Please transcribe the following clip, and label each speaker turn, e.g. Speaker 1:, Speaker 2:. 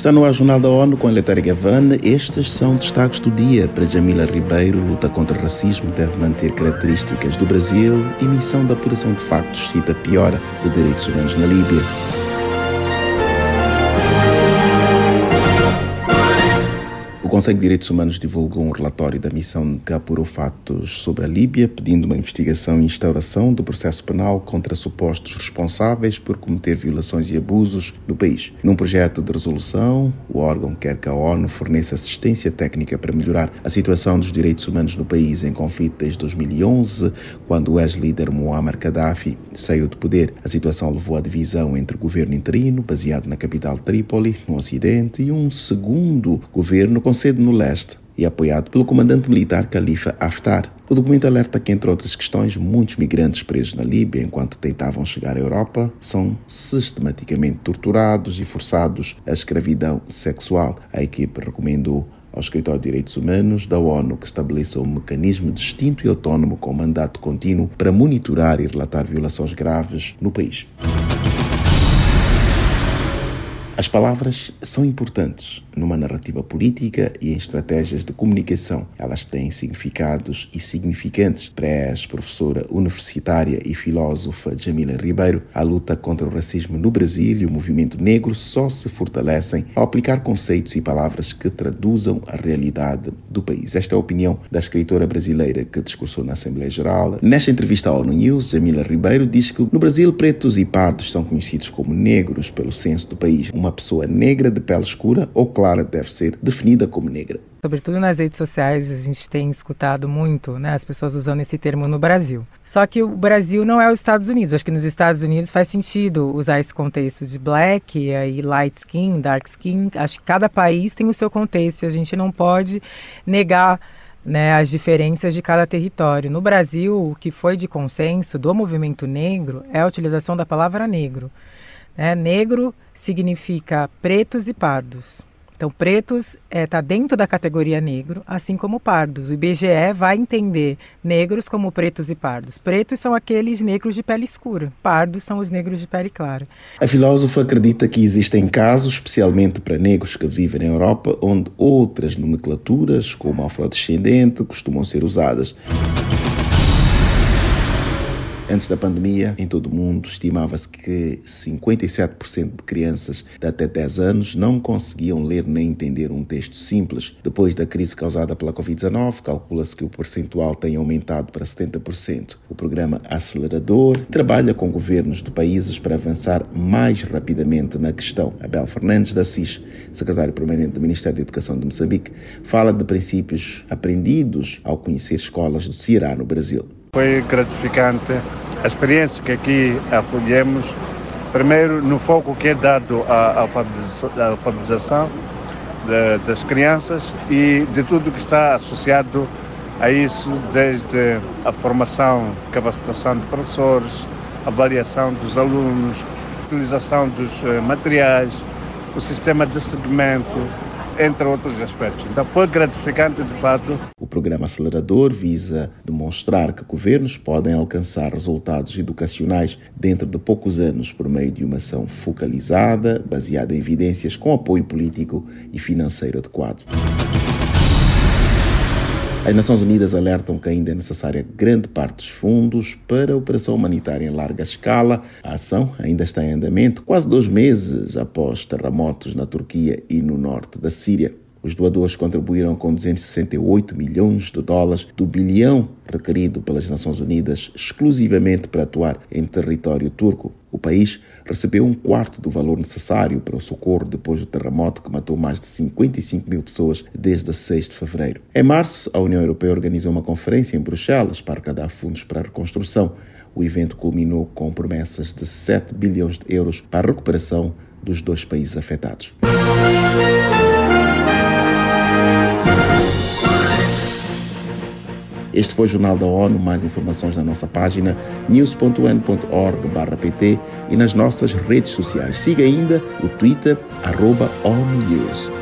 Speaker 1: Está no ar Jornal da ONU com a Letária Gavane. Estes são destaques do dia. Para Jamila Ribeiro, luta contra o racismo deve manter características do Brasil e missão de apuração de factos cita piora de direitos humanos na Líbia. Conselho de Direitos Humanos divulgou um relatório da missão que apurou fatos sobre a Líbia, pedindo uma investigação e instauração do processo penal contra supostos responsáveis por cometer violações e abusos no país. Num projeto de resolução, o órgão quer que a ONU forneça assistência técnica para melhorar a situação dos direitos humanos no país em conflito desde 2011, quando o ex-líder Muammar Gaddafi saiu do poder. A situação levou à divisão entre o governo interino, baseado na capital Trípoli, no Ocidente, e um segundo governo com sede no leste e apoiado pelo comandante militar Khalifa Haftar. O documento alerta que, entre outras questões, muitos migrantes presos na Líbia enquanto tentavam chegar à Europa são sistematicamente torturados e forçados à escravidão sexual. A equipe recomendou ao Escritório de Direitos Humanos da ONU que estabeleça um mecanismo distinto e autónomo com mandato contínuo para monitorar e relatar violações graves no país. As palavras são importantes numa narrativa política e em estratégias de comunicação. Elas têm significados e significantes. Para a professora universitária e filósofa Jamila Ribeiro, a luta contra o racismo no Brasil e o movimento negro só se fortalecem ao aplicar conceitos e palavras que traduzam a realidade do país. Esta é a opinião da escritora brasileira que discursou na Assembleia Geral. Nesta entrevista à ONU News, Jamila Ribeiro diz que no Brasil pretos e pardos são conhecidos como negros pelo censo do país. Uma uma pessoa negra de pele escura ou clara deve ser definida como negra.
Speaker 2: Sobretudo nas redes sociais, a gente tem escutado muito né, as pessoas usando esse termo no Brasil. Só que o Brasil não é os Estados Unidos. Acho que nos Estados Unidos faz sentido usar esse contexto de black e aí light skin, dark skin. Acho que cada país tem o seu contexto e a gente não pode negar né, as diferenças de cada território. No Brasil, o que foi de consenso do movimento negro é a utilização da palavra negro. Né? Negro significa pretos e pardos. Então, pretos está é, tá dentro da categoria negro, assim como pardos. O IBGE vai entender negros como pretos e pardos. Pretos são aqueles negros de pele escura, pardos são os negros de pele clara.
Speaker 1: A filósofa acredita que existem casos, especialmente para negros que vivem na Europa, onde outras nomenclaturas, como afrodescendente, costumam ser usadas. Antes da pandemia, em todo o mundo, estimava-se que 57% de crianças de até 10 anos não conseguiam ler nem entender um texto simples. Depois da crise causada pela Covid-19, calcula-se que o percentual tem aumentado para 70%. O programa Acelerador trabalha com governos de países para avançar mais rapidamente na questão. Abel Fernandes da CIS, secretário permanente do Ministério da Educação de Moçambique, fala de princípios aprendidos ao conhecer escolas do Ceará, no Brasil.
Speaker 3: Foi gratificante a experiência que aqui acolhemos, primeiro no foco que é dado à alfabetização das crianças e de tudo que está associado a isso, desde a formação, capacitação de professores, avaliação dos alunos, utilização dos eh, materiais, o sistema de segmento, entre outros aspectos. Então foi gratificante de fato.
Speaker 1: Programa acelerador visa demonstrar que governos podem alcançar resultados educacionais dentro de poucos anos por meio de uma ação focalizada, baseada em evidências com apoio político e financeiro adequado. As Nações Unidas alertam que ainda é necessária grande parte dos fundos para a operação humanitária em larga escala. A ação ainda está em andamento, quase dois meses após terremotos na Turquia e no norte da Síria. Os doadores contribuíram com 268 milhões de dólares do bilhão requerido pelas Nações Unidas exclusivamente para atuar em território turco. O país recebeu um quarto do valor necessário para o socorro depois do terremoto que matou mais de 55 mil pessoas desde 6 de fevereiro. Em março, a União Europeia organizou uma conferência em Bruxelas para arrecadar fundos para a reconstrução. O evento culminou com promessas de 7 bilhões de euros para a recuperação dos dois países afetados. Este foi o Jornal da ONU. Mais informações na nossa página news.un.org/pt e nas nossas redes sociais. Siga ainda o Twitter, arroba ONU News.